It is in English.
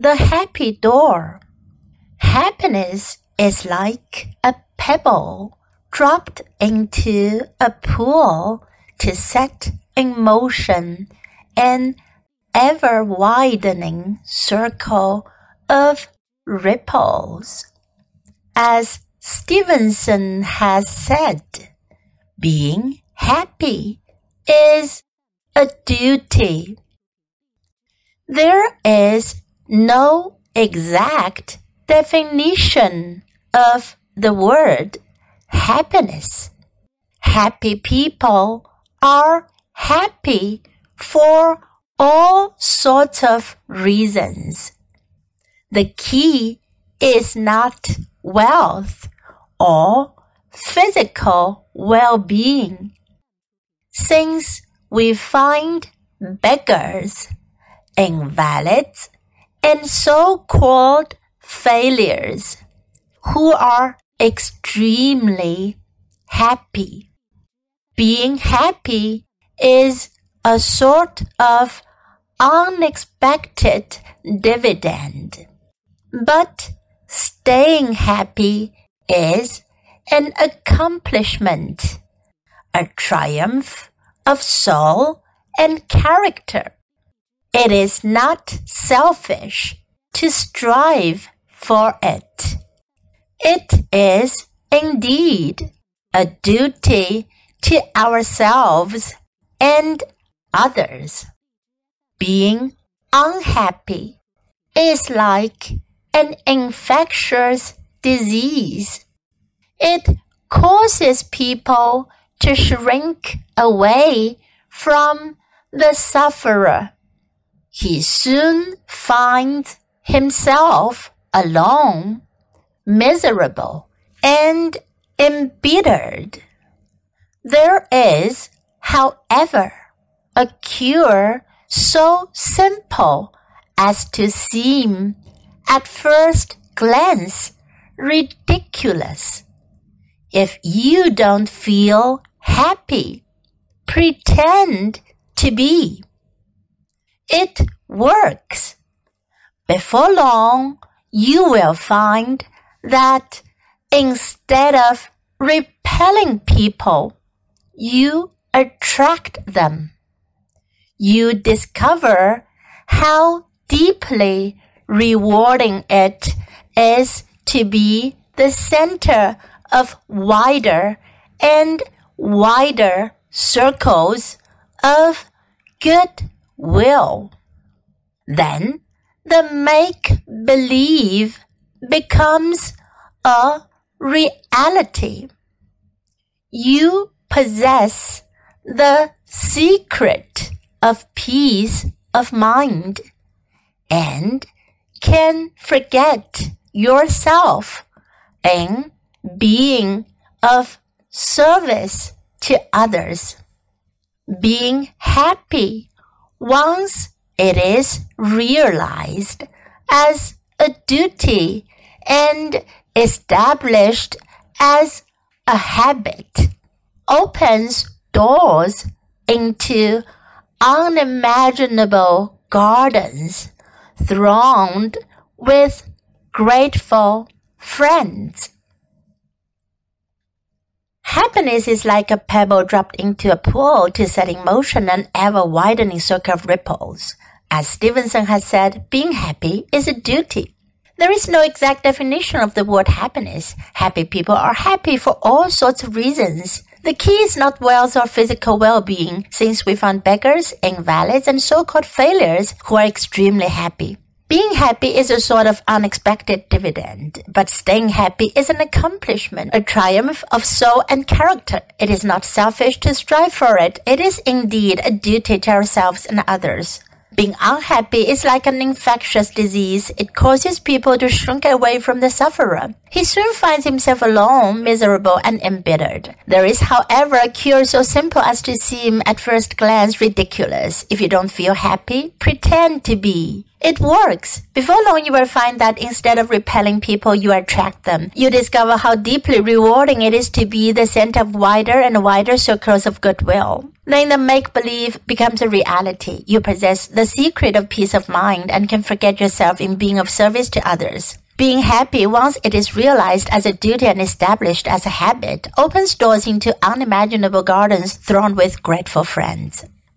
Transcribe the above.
The happy door. Happiness is like a pebble dropped into a pool to set in motion an ever widening circle of ripples. As Stevenson has said, being happy is a duty. There is no exact definition of the word happiness. Happy people are happy for all sorts of reasons. The key is not wealth or physical well-being. Since we find beggars, invalids, and so-called failures who are extremely happy. Being happy is a sort of unexpected dividend. But staying happy is an accomplishment, a triumph of soul and character. It is not selfish to strive for it. It is indeed a duty to ourselves and others. Being unhappy is like an infectious disease. It causes people to shrink away from the sufferer. He soon finds himself alone, miserable, and embittered. There is, however, a cure so simple as to seem at first glance ridiculous. If you don't feel happy, pretend to be. It works. Before long, you will find that instead of repelling people, you attract them. You discover how deeply rewarding it is to be the center of wider and wider circles of goodwill. Then the make believe becomes a reality. You possess the secret of peace of mind and can forget yourself in being of service to others. Being happy once it is realized as a duty and established as a habit opens doors into unimaginable gardens thronged with grateful friends. Happiness is like a pebble dropped into a pool to set in motion an ever widening circle of ripples. As Stevenson has said, being happy is a duty. There is no exact definition of the word happiness. Happy people are happy for all sorts of reasons. The key is not wealth or physical well-being, since we find beggars, invalids, and so-called failures who are extremely happy. Being happy is a sort of unexpected dividend, but staying happy is an accomplishment, a triumph of soul and character. It is not selfish to strive for it. It is indeed a duty to ourselves and others. Being unhappy is like an infectious disease. It causes people to shrink away from the sufferer. He soon finds himself alone, miserable, and embittered. There is, however, a cure so simple as to seem at first glance ridiculous. If you don't feel happy, pretend to be. It works. Before long, you will find that instead of repelling people, you attract them. You discover how deeply rewarding it is to be the center of wider and wider circles of goodwill. Then the make believe becomes a reality. You possess the secret of peace of mind and can forget yourself in being of service to others. Being happy once it is realized as a duty and established as a habit opens doors into unimaginable gardens thronged with grateful friends.